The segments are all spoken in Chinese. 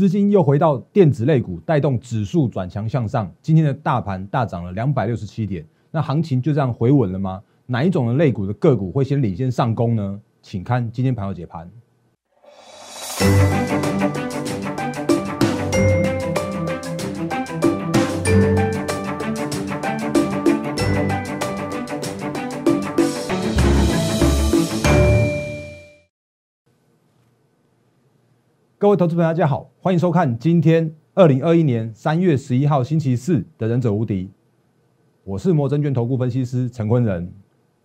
资金又回到电子类股，带动指数转强向上。今天的大盘大涨了两百六十七点，那行情就这样回稳了吗？哪一种的类股的个股会先领先上攻呢？请看今天盘后解盘。各位投资朋友，大家好，欢迎收看今天二零二一年三月十一号星期四的《忍者无敌》，我是摩证券投顾分析师陈坤仁。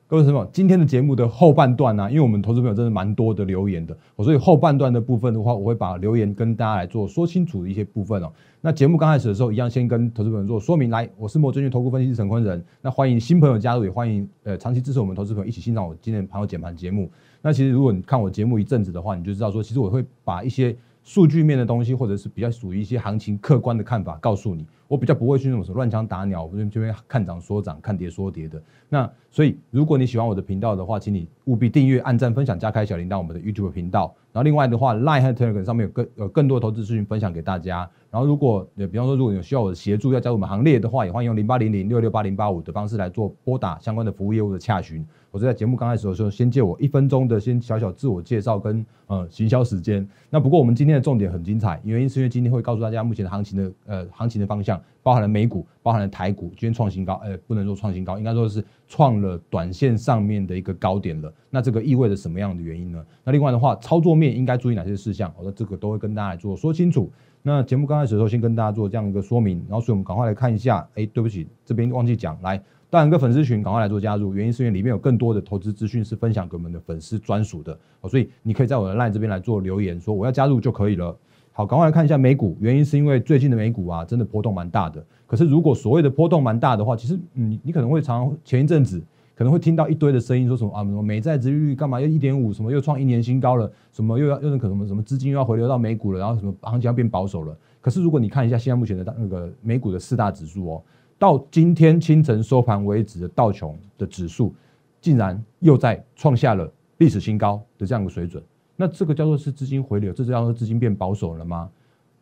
各位什么？今天的节目的后半段呢？因为我们投资朋友真的蛮多的留言的，所以后半段的部分的话，我会把留言跟大家来做说清楚的一些部分哦。那节目刚开始的时候，一样先跟投资朋友做说明。来，我是摩证券投顾分析师陈坤仁。那欢迎新朋友加入，也欢迎呃长期支持我们投资朋友一起欣赏我今天盘后解盘节目。那其实如果你看我节目一阵子的话，你就知道说，其实我会把一些。数据面的东西，或者是比较属于一些行情客观的看法，告诉你，我比较不会去那种什么乱枪打鸟，这边看涨说涨，看跌说跌的。那所以，如果你喜欢我的频道的话，请你务必订阅、按赞、分享、加开小铃铛，我们的 YouTube 频道。然后另外的话，Line 和 Telegram 上面有更有更多投资资讯分享给大家。然后如果呃，比方说如果有需要我的协助，要加入我们行列的话，也欢迎用零八零零六六八零八五的方式来做拨打相关的服务业务的洽询。我是在节目刚开始的时候，先借我一分钟的先小小自我介绍跟呃行销时间。那不过我们今天的重点很精彩，原因是因为今天会告诉大家目前的行情的呃行情的方向，包含了美股，包含了台股，今天创新高，呃不能说创新高，应该说是创了短线上面的一个高点了。那这个意味着什么样的原因呢？那另外的话，操作面应该注意哪些事项？我的这个都会跟大家来做说清楚。那节目刚开始的时候，先跟大家做这样一个说明，然后所以我们赶快来看一下。哎，对不起，这边忘记讲来。当然，个粉丝群赶快来做加入，原因是因为里面有更多的投资资讯是分享给我们的粉丝专属的，所以你可以在我的 LINE 这边来做留言，说我要加入就可以了。好，赶快来看一下美股，原因是因为最近的美股啊，真的波动蛮大的。可是如果所谓的波动蛮大的话，其实你你可能会常前一阵子可能会听到一堆的声音，说什么啊什么美债殖利率干嘛又一点五，什么又创一年新高了，什么又要又可能什么资金又要回流到美股了，然后什么行情要变保守了。可是如果你看一下现在目前的那个美股的四大指数哦。到今天清晨收盘为止的道琼的指数，竟然又在创下了历史新高的这样一个水准。那这个叫做是资金回流，这叫做资金变保守了吗？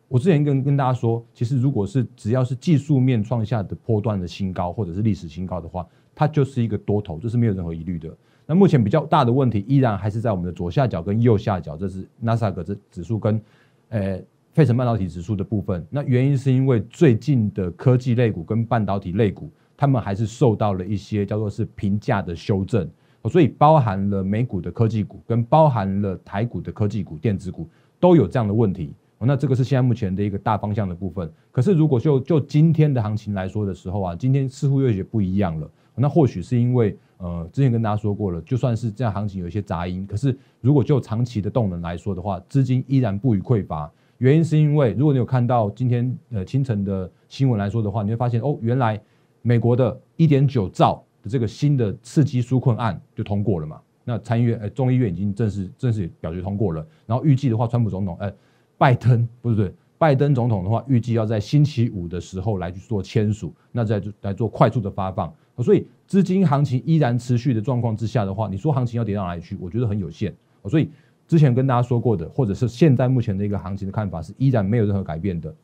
我之前跟跟大家说，其实如果是只要是技术面创下的波段的新高或者是历史新高的话，它就是一个多头，这是没有任何疑虑的。那目前比较大的问题依然还是在我们的左下角跟右下角，这是纳斯达克这指数跟呃。费城半导体指数的部分，那原因是因为最近的科技类股跟半导体类股，他们还是受到了一些叫做是评价的修正，所以包含了美股的科技股跟包含了台股的科技股、电子股都有这样的问题。那这个是现在目前的一个大方向的部分。可是如果就就今天的行情来说的时候啊，今天似乎又有些不一样了。那或许是因为呃，之前跟大家说过了，就算是这样行情有一些杂音，可是如果就长期的动能来说的话，资金依然不予匮乏。原因是因为，如果你有看到今天呃清晨的新闻来说的话，你会发现哦，原来美国的一点九兆的这个新的刺激纾困案就通过了嘛。那参议院呃众议院已经正式正式表决通过了。然后预计的话，川普总统呃拜登不是对拜登总统的话，预计要在星期五的时候来去做签署，那再来做快速的发放。所以资金行情依然持续的状况之下的话，你说行情要跌到哪里去？我觉得很有限。所以。之前跟大家说过的，或者是现在目前的一个行情的看法是依然没有任何改变的。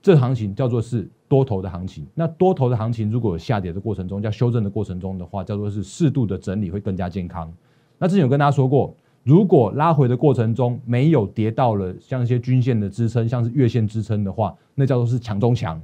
这行情叫做是多头的行情。那多头的行情如果有下跌的过程中，叫修正的过程中的话，叫做是适度的整理会更加健康。那之前有跟大家说过，如果拉回的过程中没有跌到了像一些均线的支撑，像是月线支撑的话，那叫做是强中强。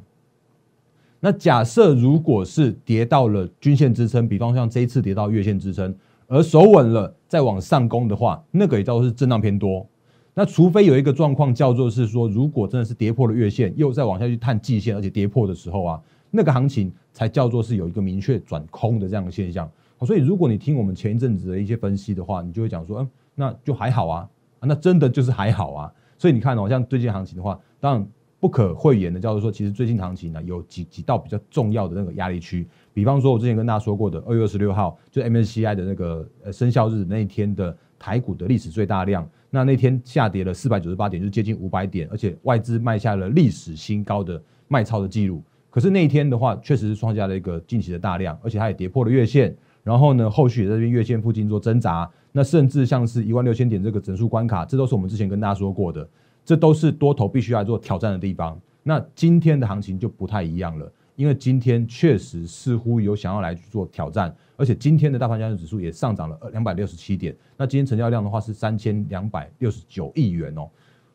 那假设如果是跌到了均线支撑，比方像这一次跌到月线支撑。而守稳了再往上攻的话，那个也叫做是震荡偏多。那除非有一个状况叫做是说，如果真的是跌破了月线，又再往下去探季线，而且跌破的时候啊，那个行情才叫做是有一个明确转空的这样的现象。所以如果你听我们前一阵子的一些分析的话，你就会讲说，嗯，那就还好啊，那真的就是还好啊。所以你看哦，像最近行情的话，当然。不可讳言的叫做说，其实最近行情呢有几几道比较重要的那个压力区，比方说，我之前跟大家说过的二月二十六号，就 MSCI 的那个生效日那一天的台股的历史最大量，那那天下跌了四百九十八点，就接近五百点，而且外资卖下了历史新高的卖超的记录。可是那一天的话，确实是创下了一个近期的大量，而且它也跌破了月线，然后呢，后续也在这边月线附近做挣扎，那甚至像是一万六千点这个整数关卡，这都是我们之前跟大家说过的。这都是多头必须要做挑战的地方。那今天的行情就不太一样了，因为今天确实似乎有想要来去做挑战，而且今天的大盘交易指数也上涨了两百六十七点。那今天成交量的话是三千两百六十九亿元哦。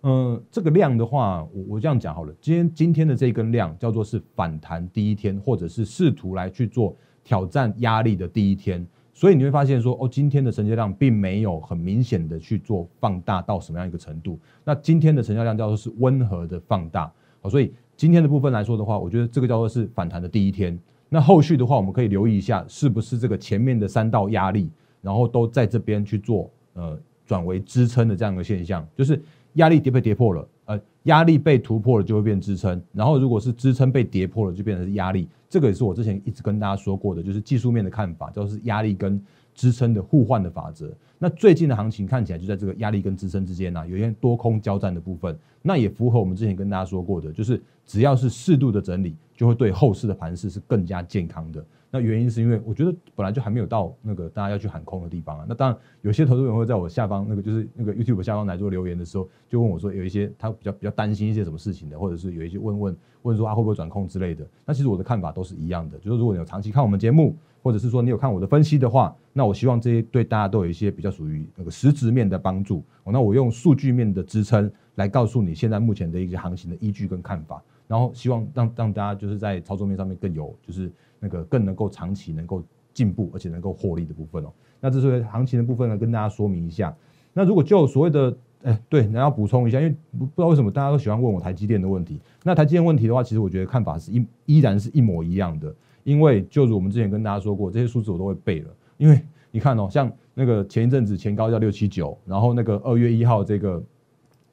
嗯，这个量的话，我我这样讲好了，今天今天的这一根量叫做是反弹第一天，或者是试图来去做挑战压力的第一天。所以你会发现说，哦，今天的成交量并没有很明显的去做放大到什么样一个程度。那今天的成交量叫做是温和的放大，好，所以今天的部分来说的话，我觉得这个叫做是反弹的第一天。那后续的话，我们可以留意一下，是不是这个前面的三道压力，然后都在这边去做呃转为支撑的这样一个现象，就是压力跌被跌破了，呃，压力被突破了就会变支撑，然后如果是支撑被跌破了，就变成是压力。这个也是我之前一直跟大家说过的，就是技术面的看法，就是压力跟支撑的互换的法则。那最近的行情看起来就在这个压力跟支撑之间呢，有一些多空交战的部分。那也符合我们之前跟大家说过的，就是只要是适度的整理，就会对后市的盘势是更加健康的。那原因是因为我觉得本来就还没有到那个大家要去喊空的地方啊。那当然有些投资人会在我下方那个就是那个 YouTube 下方来做留言的时候，就问我说有一些他比较比较担心一些什么事情的，或者是有一些问问问说啊会不会转空之类的。那其实我的看法都是一样的，就是如果你有长期看我们节目，或者是说你有看我的分析的话，那我希望这些对大家都有一些比较属于那个实质面的帮助。那我用数据面的支撑来告诉你现在目前的一些行情的依据跟看法，然后希望让让大家就是在操作面上面更有就是。那个更能够长期能够进步，而且能够获利的部分哦。那这是行情的部分呢，跟大家说明一下。那如果就所谓的，哎，对，然后补充一下，因为不知道为什么大家都喜欢问我台积电的问题。那台积电问题的话，其实我觉得看法是一依然是一模一样的。因为就如我们之前跟大家说过，这些数字我都会背了。因为你看哦，像那个前一阵子前高叫六七九，然后那个二月一号这个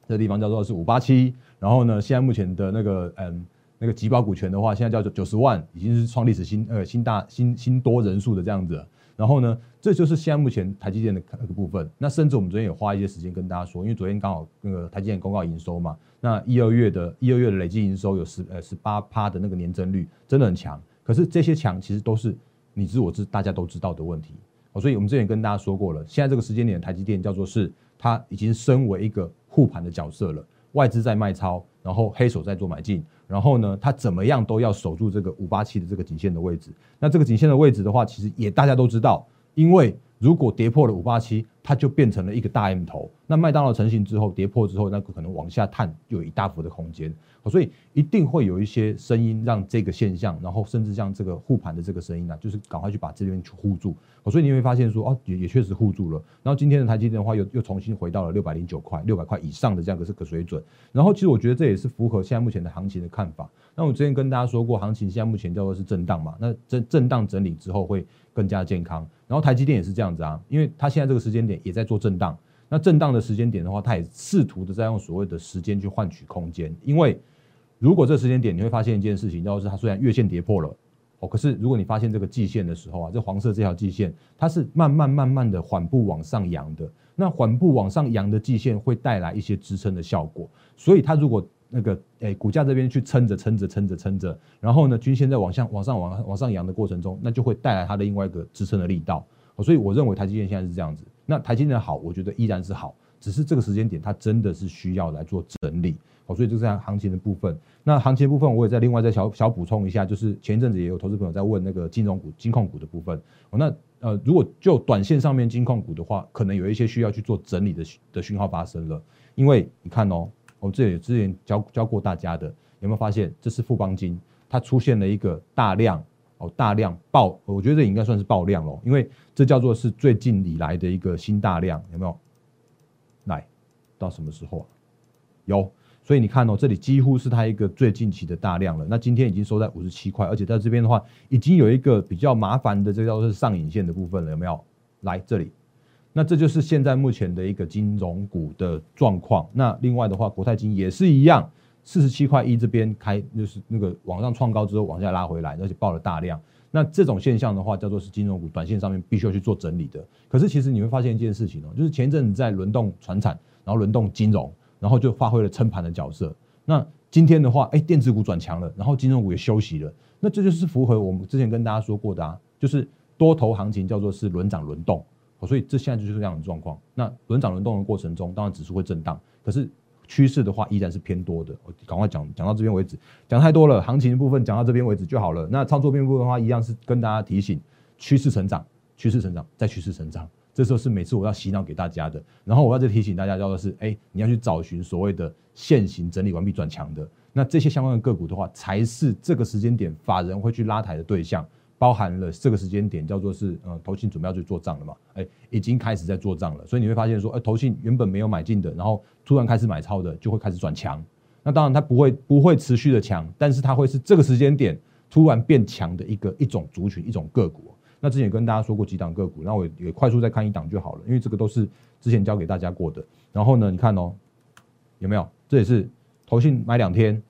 这地方叫做是五八七，然后呢，现在目前的那个嗯。那个集保股权的话，现在叫九九十万，已经是创历史新呃新大新新多人数的这样子。然后呢，这就是现在目前台积电的那个部分。那甚至我们昨天也花一些时间跟大家说，因为昨天刚好那个台积电公告营收嘛，那一二月的一二月的累计营收有十呃十八趴的那个年增率，真的很强。可是这些强其实都是你知我知大家都知道的问题。哦，所以我们之前跟大家说过了，现在这个时间点台积电叫做是它已经升为一个护盘的角色了，外资在卖超，然后黑手在做买进。然后呢，他怎么样都要守住这个五八七的这个颈线的位置。那这个颈线的位置的话，其实也大家都知道，因为如果跌破了五八七，它就变成了一个大 M 头。那麦当劳成型之后，跌破之后，那个可能往下探就有一大幅的空间。所以一定会有一些声音让这个现象，然后甚至像这个护盘的这个声音呢，就是赶快去把这边去护住。所以你会发现说，哦，也也确实护住了。然后今天的台积电的话，又又重新回到了六百零九块、六百块以上的这样的这个水准。然后其实我觉得这也是符合现在目前的行情的看法。那我之前跟大家说过，行情现在目前叫做是震荡嘛，那震震荡整理之后会更加健康。然后台积电也是这样子啊，因为它现在这个时间点也在做震荡。那震荡的时间点的话，它也试图的在用所谓的时间去换取空间，因为。如果这时间点你会发现一件事情，就是它虽然月线跌破了，哦，可是如果你发现这个季线的时候啊，这黄色这条季线它是慢慢慢慢的缓步往上扬的，那缓步往上扬的季线会带来一些支撑的效果，所以它如果那个诶股价这边去撑着撑着撑着撑着，然后呢均线在往下往上往往上扬的过程中，那就会带来它的另外一个支撑的力道，所以我认为台积电现在是这样子，那台积电好，我觉得依然是好，只是这个时间点它真的是需要来做整理。好，所以就是行情的部分。那行情的部分，我也在另外再小小补充一下，就是前一阵子也有投资朋友在问那个金融股、金控股的部分。那呃，如果就短线上面金控股的话，可能有一些需要去做整理的的讯号发生了。因为你看哦，我这里之前教教过大家的，有没有发现这是富邦金，它出现了一个大量哦，大量爆，我觉得这应该算是爆量了，因为这叫做是最近以来的一个新大量，有没有？来到什么时候啊？有。所以你看哦，这里几乎是它一个最近期的大量了。那今天已经收在五十七块，而且在这边的话，已经有一个比较麻烦的，这叫做是上影线的部分了，有没有？来这里，那这就是现在目前的一个金融股的状况。那另外的话，国泰金也是一样，四十七块一这边开，就是那个往上创高之后往下拉回来，而且爆了大量。那这种现象的话，叫做是金融股短线上面必须要去做整理的。可是其实你会发现一件事情哦，就是前一阵子在轮动船产，然后轮动金融。然后就发挥了撑盘的角色。那今天的话，哎，电子股转强了，然后金融股也休息了。那这就是符合我们之前跟大家说过的啊，就是多头行情叫做是轮涨轮动。所以这现在就是这样的状况。那轮涨轮动的过程中，当然指数会震荡，可是趋势的话依然是偏多的。我赶快讲讲到这边为止，讲太多了，行情的部分讲到这边为止就好了。那操作面部分的话，一样是跟大家提醒，趋势成长，趋势成长，再趋势成长。这时候是每次我要洗脑给大家的。然后我要再提醒大家，叫做是，哎，你要去找寻所谓的现行整理完毕转强的，那这些相关的个股的话，才是这个时间点法人会去拉抬的对象。包含了这个时间点叫做是呃，投信准备要去做账了嘛？哎，已经开始在做账了，所以你会发现说，哎，投信原本没有买进的，然后突然开始买超的，就会开始转强。那当然它不会不会持续的强，但是它会是这个时间点突然变强的一个一种族群一种个股。那之前也跟大家说过几档个股，那我也快速再看一档就好了，因为这个都是之前教给大家过的。然后呢，你看哦，有没有？这也是投信买两天。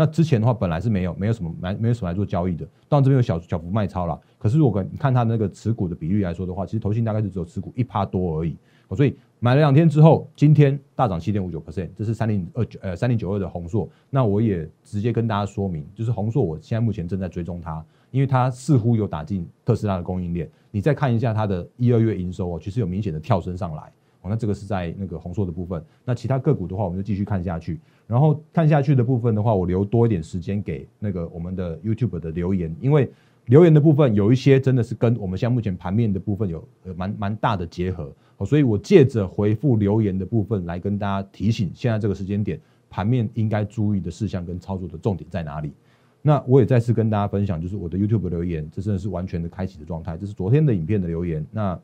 那之前的话，本来是没有没有什么买没有什么来做交易的，当然这边有小小幅卖超了。可是如果你看它那个持股的比率来说的话，其实投信大概是只有持股一趴多而已。所以买了两天之后，今天大涨七点五九 percent，这是三零二九呃三零九二的红硕。那我也直接跟大家说明，就是红硕，我现在目前正在追踪它，因为它似乎有打进特斯拉的供应链。你再看一下它的一二月营收哦，其实有明显的跳升上来。哦，那这个是在那个红硕的部分。那其他个股的话，我们就继续看下去。然后看下去的部分的话，我留多一点时间给那个我们的 YouTube 的留言，因为留言的部分有一些真的是跟我们现在目前盘面的部分有蛮蛮大的结合。哦，所以我借着回复留言的部分来跟大家提醒，现在这个时间点盘面应该注意的事项跟操作的重点在哪里。那我也再次跟大家分享，就是我的 YouTube 留言，这真的是完全的开启的状态。这是昨天的影片的留言。那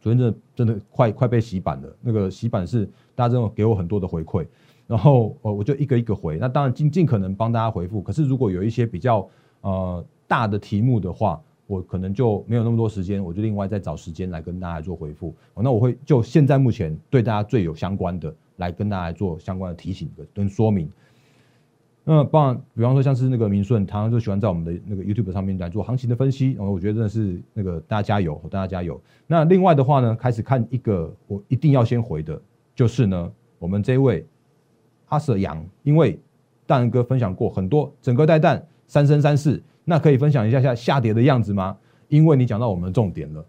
昨天真的真的快快被洗版了，那个洗版是大家真的给我很多的回馈，然后呃我就一个一个回，那当然尽尽可能帮大家回复，可是如果有一些比较呃大的题目的话，我可能就没有那么多时间，我就另外再找时间来跟大家做回复。那我会就现在目前对大家最有相关的来跟大家做相关的提醒跟说明。那当然，比方说像是那个明顺，他就喜欢在我们的那个 YouTube 上面来做行情的分析，然后我觉得真的是那个大家加油，大家加油。那另外的话呢，开始看一个我一定要先回的，就是呢，我们这位阿舍杨，因为大人哥分享过很多整个带弹三生三世，那可以分享一下下下跌的样子吗？因为你讲到我们的重点了。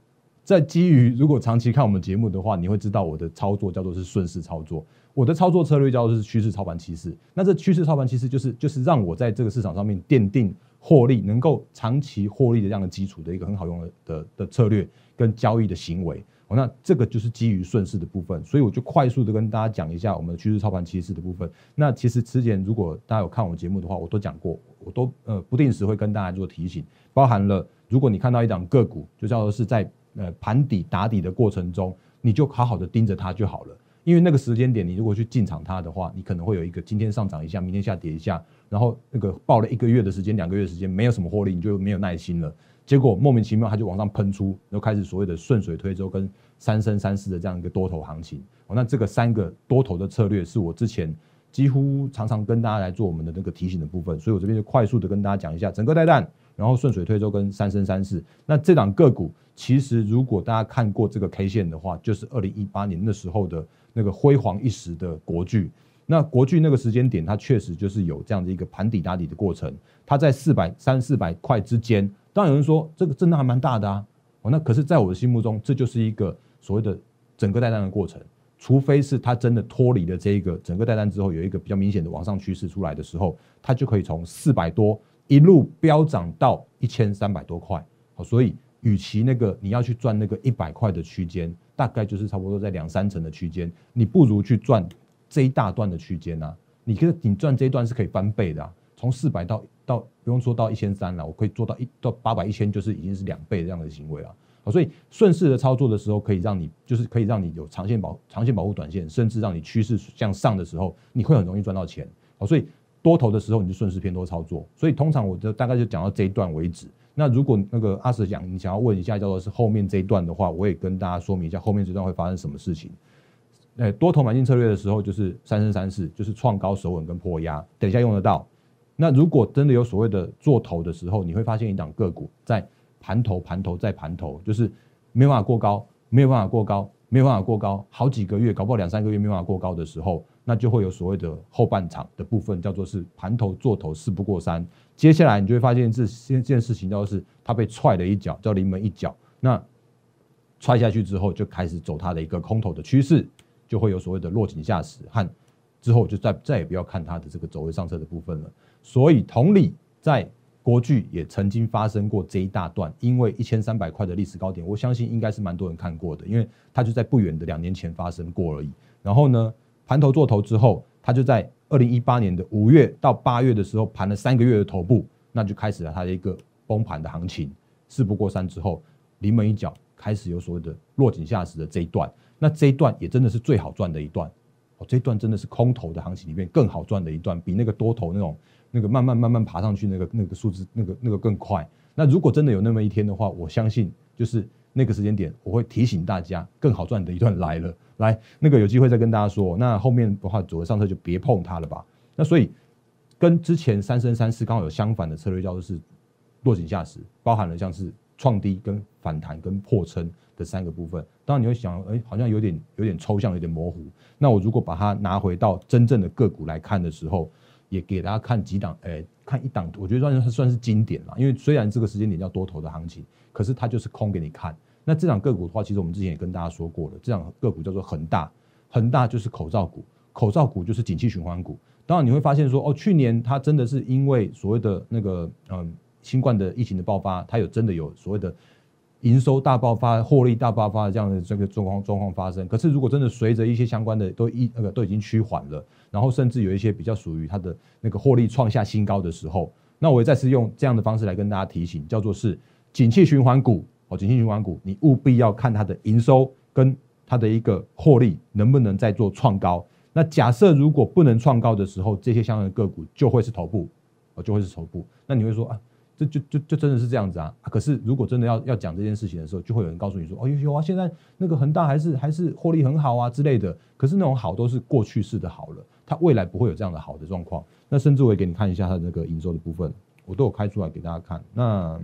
在基于如果长期看我们节目的话，你会知道我的操作叫做是顺势操作，我的操作策略叫做是趋势操盘趋势。那这趋势操盘趋势就是就是让我在这个市场上面奠定获利，能够长期获利的这样的基础的一个很好用的的的策略跟交易的行为。哦，那这个就是基于顺势的部分，所以我就快速的跟大家讲一下我们趋势操盘趋势的部分。那其实之前如果大家有看我节目的话，我都讲过，我都呃不定时会跟大家做提醒，包含了如果你看到一档个股，就叫做是在呃，盘底打底的过程中，你就好好的盯着它就好了。因为那个时间点，你如果去进场它的话，你可能会有一个今天上涨一下，明天下跌一下，然后那个报了一个月的时间、两个月的时间，没有什么获利，你就没有耐心了。结果莫名其妙它就往上喷出，然后开始所谓的顺水推舟跟三升三世的这样一个多头行情。哦，那这个三个多头的策略是我之前几乎常常跟大家来做我们的那个提醒的部分，所以我这边就快速的跟大家讲一下整个带弹。然后顺水推舟跟三生三世，那这档个股其实如果大家看过这个 K 线的话，就是二零一八年那时候的那个辉煌一时的国巨。那国巨那个时间点，它确实就是有这样的一个盘底打底的过程。它在四百三四百块之间，当然有人说这个震荡还蛮大的啊。哦，那可是在我的心目中，这就是一个所谓的整个带单的过程。除非是它真的脱离了这一个整个带单之后，有一个比较明显的往上趋势出来的时候，它就可以从四百多。一路飙涨到一千三百多块，好，所以与其那个你要去赚那个一百块的区间，大概就是差不多在两三成的区间，你不如去赚这一大段的区间啊！你可你赚这一段是可以翻倍的啊，从四百到到不用说到一千三了，我可以做到一到八百一千，就是已经是两倍这样的行为了。好，所以顺势的操作的时候，可以让你就是可以让你有长线保长线保护短线，甚至让你趋势向上的时候，你会很容易赚到钱。好，所以。多头的时候，你就顺势偏多操作。所以通常我就大概就讲到这一段为止。那如果那个阿 Sir 讲，你想要问一下，叫做是后面这一段的话，我也跟大家说明一下后面这段会发生什么事情。诶，多头买进策略的时候，就是三生三世，就是创高守稳跟破压，等一下用得到。那如果真的有所谓的做头的时候，你会发现一档个股在盘头、盘头再盘头，就是没办法过高，没有办法过高，没有办法过高，好几个月，搞不好两三个月没办法过高的时候。那就会有所谓的后半场的部分，叫做是盘头做头事不过三。接下来你就会发现这这件事情，叫做是他被踹了一脚，叫临门一脚。那踹下去之后，就开始走它的一个空头的趋势，就会有所谓的落井下石和之后就再再也不要看它的这个走位上车的部分了。所以同理，在国巨也曾经发生过这一大段，因为一千三百块的历史高点，我相信应该是蛮多人看过的，因为它就在不远的两年前发生过而已。然后呢，盘头做头之后，它就在二零一八年的五月到八月的时候盘了三个月的头部，那就开始了它的一个崩盘的行情。事不过三之后，临门一脚开始有所谓的落井下石的这一段，那这一段也真的是最好赚的一段哦，这一段真的是空头的行情里面更好赚的一段，比那个多头那种。那个慢慢慢慢爬上去，那个那个数字，那个那个更快。那如果真的有那么一天的话，我相信就是那个时间点，我会提醒大家，更好赚的一段来了。来，那个有机会再跟大家说。那后面的话，左上车就别碰它了吧。那所以跟之前三升三四刚好有相反的策略，叫做是落井下石，包含了像是创低、跟反弹、跟破撑的三个部分。当然你会想，哎，好像有点有点抽象，有点模糊。那我如果把它拿回到真正的个股来看的时候，也给大家看几档，诶，看一档，我觉得算是算是经典了。因为虽然这个时间点叫多头的行情，可是它就是空给你看。那这档个股的话，其实我们之前也跟大家说过了，这档个股叫做恒大，恒大就是口罩股，口罩股就是景气循环股。当然你会发现说，哦，去年它真的是因为所谓的那个嗯新冠的疫情的爆发，它有真的有所谓的。营收大爆发、获利大爆发的这样的这个状况状况发生，可是如果真的随着一些相关的都一那个都已经趋缓了，然后甚至有一些比较属于它的那个获利创下新高的时候，那我也再次用这样的方式来跟大家提醒，叫做是景气循环股哦，景气循环股，你务必要看它的营收跟它的一个获利能不能再做创高。那假设如果不能创高的时候，这些相关的个股就会是头部哦，就会是头部。那你会说啊？这就就就真的是这样子啊！可是如果真的要要讲这件事情的时候，就会有人告诉你说：“哦，有啊，现在那个恒大还是还是获利很好啊之类的。”可是那种好都是过去式的好了，它未来不会有这样的好的状况。那甚至我也给你看一下它的那个营收的部分，我都有开出来给大家看。那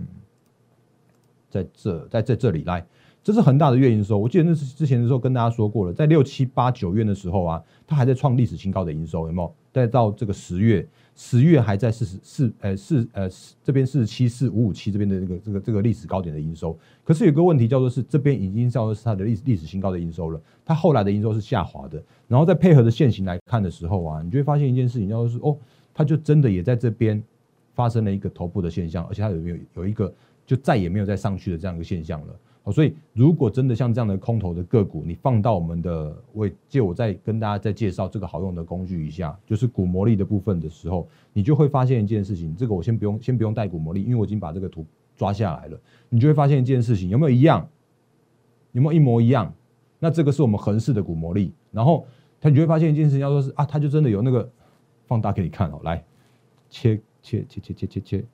在这在在这里来。这是恒大的月营收，我记得那是之前的时候跟大家说过了，在六七八九月的时候啊，它还在创历史新高的营收，有没有？再到这个十月，十月还在四十四，呃四呃这边四十七四五五七这边的这个这个这个历史高点的营收，可是有个问题叫做是这边已经叫做是它的历历史新高的营收了，它后来的营收是下滑的，然后再配合的现行来看的时候啊，你就会发现一件事情，叫做是哦，它就真的也在这边发生了一个头部的现象，而且它有没有有一个就再也没有再上去的这样一个现象了。所以，如果真的像这样的空头的个股，你放到我们的，我借我再跟大家再介绍这个好用的工具一下，就是股魔力的部分的时候，你就会发现一件事情。这个我先不用，先不用带股魔力，因为我已经把这个图抓下来了。你就会发现一件事情，有没有一样？有没有一模一样？那这个是我们横式的股魔力。然后，它你就会发现一件事情，要说是啊，它就真的有那个放大给你看哦。来，切切切切切切切，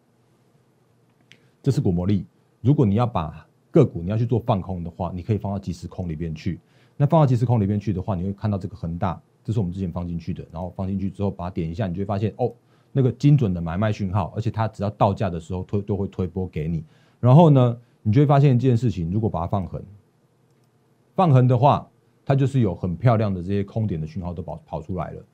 这是股魔力。如果你要把个股你要去做放空的话，你可以放到即时空里边去。那放到即时空里边去的话，你会看到这个恒大，这是我们之前放进去的。然后放进去之后，把它点一下，你就会发现哦，那个精准的买卖讯号，而且它只要到价的时候推都会推波给你。然后呢，你就会发现一件事情，如果把它放横，放横的话，它就是有很漂亮的这些空点的讯号都跑跑出来了。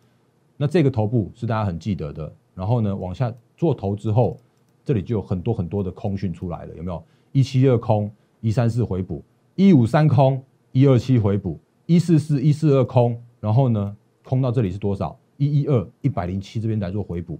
那这个头部是大家很记得的。然后呢，往下做头之后，这里就有很多很多的空讯出来了，有没有？一七二空。一三四回补，一五三空，一二七回补，一四四一四二空，然后呢，空到这里是多少？一一二一百零七这边来做回补，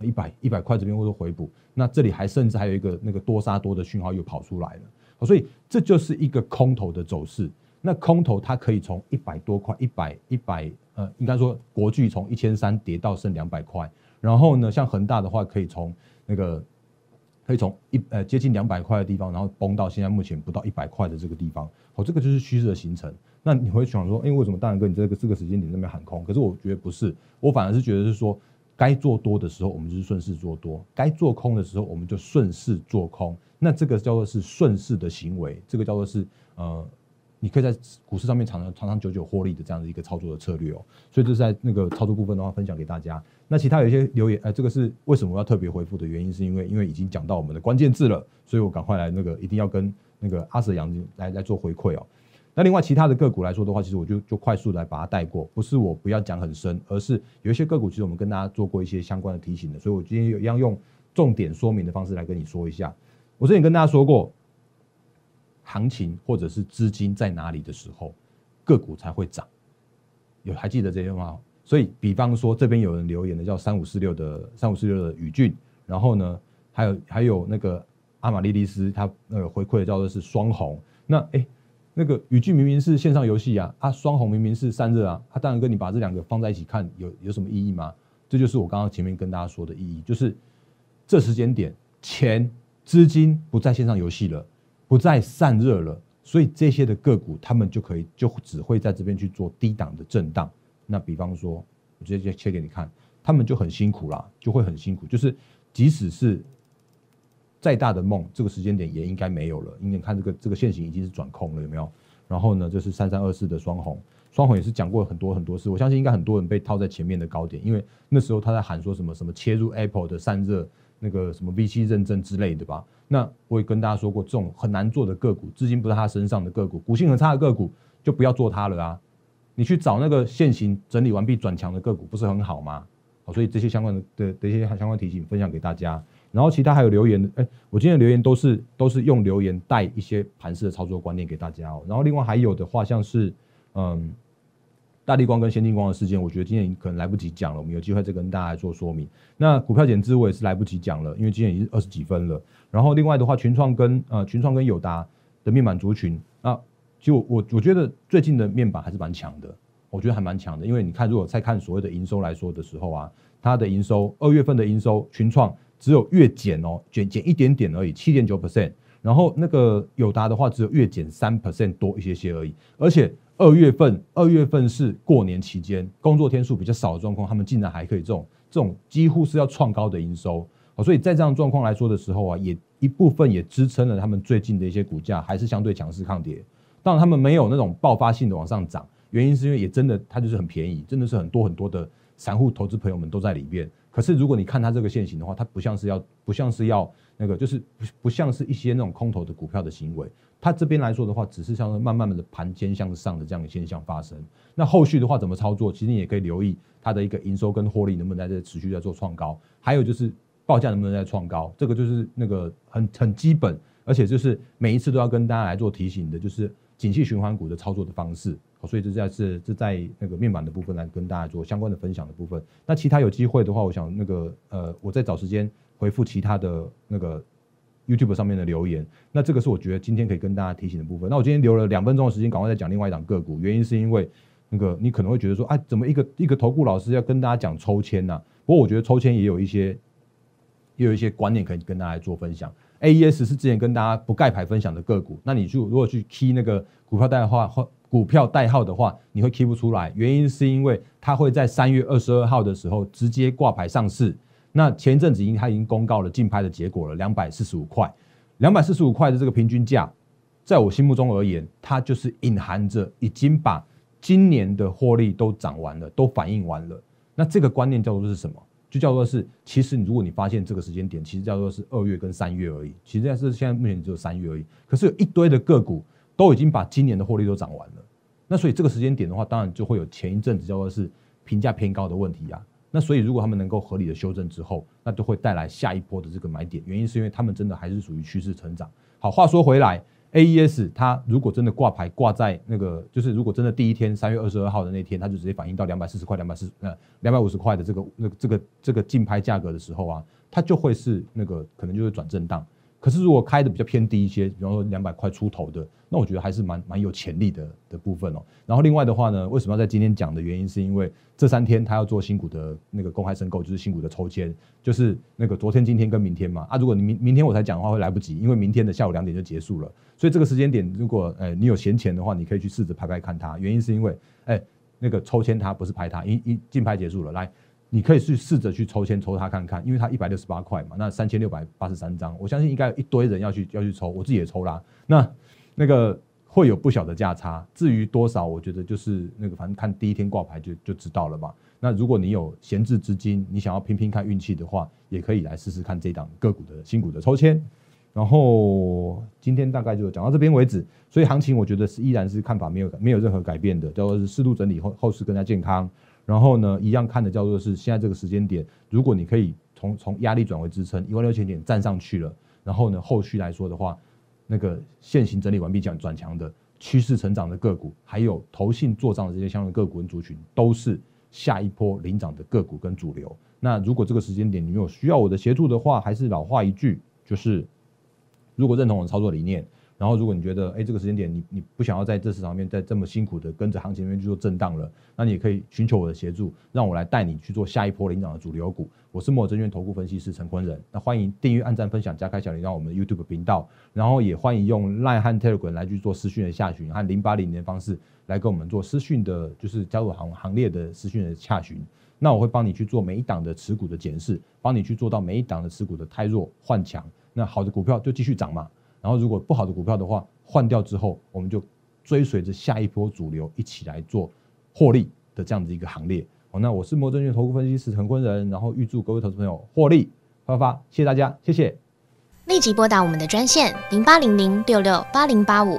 一百一百块这边会做回补，那这里还甚至还有一个那个多杀多的讯号又跑出来了，所以这就是一个空头的走势。那空头它可以从一百多块，一百一百呃，应该说国巨从一千三跌到剩两百块，然后呢，像恒大的话可以从那个。可以从一呃接近两百块的地方，然后崩到现在目前不到一百块的这个地方，哦，这个就是趋势的形成。那你会想说，哎，为什么大然哥你这个这个时间点那边喊空？可是我觉得不是，我反而是觉得是说，该做多的时候我们就是顺势做多，该做空的时候我们就顺势做空。那这个叫做是顺势的行为，这个叫做是呃。你可以在股市上面长长长长久久获利的这样的一个操作的策略哦，所以这是在那个操作部分的话分享给大家。那其他有一些留言，哎，这个是为什么要特别回复的原因，是因为因为已经讲到我们的关键字了，所以我赶快来那个一定要跟那个阿 Sir 杨来来做回馈哦。那另外其他的个股来说的话，其实我就就快速来把它带过，不是我不要讲很深，而是有一些个股其实我们跟大家做过一些相关的提醒的，所以我今天一样用重点说明的方式来跟你说一下。我之前跟大家说过。行情或者是资金在哪里的时候，个股才会涨。有还记得这句话？所以，比方说这边有人留言的叫三五四六的三五四六的宇俊，然后呢，还有还有那个阿玛丽丽斯，他那个回馈的叫做是双红。那哎，那个宇俊明明是线上游戏啊，啊双红明明是散热啊，他当然跟你把这两个放在一起看有有什么意义吗？这就是我刚刚前面跟大家说的意义，就是这时间点钱资金不在线上游戏了，不再散热了。所以这些的个股，他们就可以就只会在这边去做低档的震荡。那比方说，我直接切给你看，他们就很辛苦啦，就会很辛苦。就是即使是再大的梦，这个时间点也应该没有了。因为看这个这个线型已经是转空了，有没有？然后呢，这是三三二四的双红，双红也是讲过很多很多次。我相信应该很多人被套在前面的高点，因为那时候他在喊说什么什么切入 Apple 的散热。那个什么 V 七认证之类的吧，那我也跟大家说过，这种很难做的个股，资金不在他身上的个股，股性很差的个股，就不要做它了啊！你去找那个现行整理完毕转强的个股，不是很好吗？好，所以这些相关的的的一些相关提醒分享给大家。然后其他还有留言，哎，我今天的留言都是都是用留言带一些盘式的操作观念给大家哦。然后另外还有的话，像是嗯。大地光跟先进光的事件，我觉得今天可能来不及讲了，我们有机会再跟大家做说明。那股票减资我也是来不及讲了，因为今天已经二十几分了。然后另外的话，群创跟呃群创跟友达的面板族群啊，就我我觉得最近的面板还是蛮强的，我觉得还蛮强的。因为你看，如果再看所谓的营收来说的时候啊，它的营收二月份的营收，群创只有月减哦，减减一点点而已，七点九 percent。然后那个友达的话，只有月减三 percent 多一些些而已，而且。二月份，二月份是过年期间，工作天数比较少的状况，他们竟然还可以这种这种几乎是要创高的营收，所以在这样状况来说的时候啊，也一部分也支撑了他们最近的一些股价还是相对强势抗跌。当然，他们没有那种爆发性的往上涨，原因是因为也真的它就是很便宜，真的是很多很多的散户投资朋友们都在里边。可是如果你看它这个线型的话，它不像是要不像是要那个，就是不不像是一些那种空头的股票的行为。它这边来说的话，只是像慢慢慢的盘尖向上的这样的现象发生。那后续的话怎么操作？其实你也可以留意它的一个营收跟获利能不能在这持续在做创高，还有就是报价能不能在创高，这个就是那个很很基本，而且就是每一次都要跟大家来做提醒的，就是景气循环股的操作的方式。所以这在是这在那个面板的部分来跟大家做相关的分享的部分。那其他有机会的话，我想那个呃，我再找时间回复其他的那个。YouTube 上面的留言，那这个是我觉得今天可以跟大家提醒的部分。那我今天留了两分钟的时间，赶快再讲另外一档个股。原因是因为那个你可能会觉得说，哎，怎么一个一个投顾老师要跟大家讲抽签呢？不过我觉得抽签也有一些，也有一些观念可以跟大家做分享。AES 是之前跟大家不盖牌分享的个股，那你就如果去 key 那个股票代号或股票代号的话，你会 key 不出来。原因是因为它会在三月二十二号的时候直接挂牌上市。那前一阵子已经它已经公告了竞拍的结果了，两百四十五块，两百四十五块的这个平均价，在我心目中而言，它就是隐含着已经把今年的获利都涨完了，都反映完了。那这个观念叫做是什么？就叫做是，其实你如果你发现这个时间点，其实叫做是二月跟三月而已，其实现在是现在目前只有三月而已。可是有一堆的个股都已经把今年的获利都涨完了，那所以这个时间点的话，当然就会有前一阵子叫做是评价偏高的问题啊。那所以，如果他们能够合理的修正之后，那就会带来下一波的这个买点。原因是因为他们真的还是属于趋势成长。好，话说回来，AES 它如果真的挂牌挂在那个，就是如果真的第一天三月二十二号的那天，它就直接反映到两百四十块、两百四呃两百五十块的这个那这个这个竞拍价格的时候啊，它就会是那个可能就会转震荡。可是如果开的比较偏低一些，比方说两百块出头的，那我觉得还是蛮蛮有潜力的的部分哦。然后另外的话呢，为什么要在今天讲的原因，是因为这三天他要做新股的那个公开申购，就是新股的抽签，就是那个昨天、今天跟明天嘛。啊，如果你明明天我才讲的话，会来不及，因为明天的下午两点就结束了。所以这个时间点，如果呃你有闲钱的话，你可以去试着拍拍看它。原因是因为，哎，那个抽签它不是拍它，一一竞拍结束了，来。你可以去试着去抽签抽它看看，因为它一百六十八块嘛，那三千六百八十三张，我相信应该有一堆人要去要去抽，我自己也抽啦。那那个会有不小的价差，至于多少，我觉得就是那个反正看第一天挂牌就就知道了吧。那如果你有闲置资金，你想要拼拼看运气的话，也可以来试试看这档个股的新股的抽签。然后今天大概就讲到这边为止，所以行情我觉得是依然是看法没有没有任何改变的，叫做是适度整理后后市更加健康。然后呢，一样看的叫做是现在这个时间点，如果你可以从从压力转为支撑，一万六千点站上去了，然后呢，后续来说的话，那个现行整理完毕讲转强的趋势成长的个股，还有投信做账的这些相关个股跟族群，都是下一波领涨的个股跟主流。那如果这个时间点你有需要我的协助的话，还是老话一句，就是如果认同我的操作理念。然后，如果你觉得，哎，这个时间点你你不想要在这市场面再这么辛苦的跟着行情里面去做震荡了，那你也可以寻求我的协助，让我来带你去做下一波领涨的主流股。我是摩证券投顾分析师陈坤仁，那欢迎订阅、按赞、分享、加开小铃铛我们 YouTube 频道，然后也欢迎用 Line 和 Telegram 来去做私讯的下询和零八零的方式来跟我们做私讯的，就是加入行行列的私讯的下询。那我会帮你去做每一档的持股的检视，帮你去做到每一档的持股的太弱换强，那好的股票就继续涨嘛。然后，如果不好的股票的话，换掉之后，我们就追随着下一波主流一起来做获利的这样子一个行列。好，那我是摩证券投顾分析师陈坤仁，然后预祝各位投资朋友获利发发，谢谢大家，谢谢。立即拨打我们的专线零八零零六六八零八五。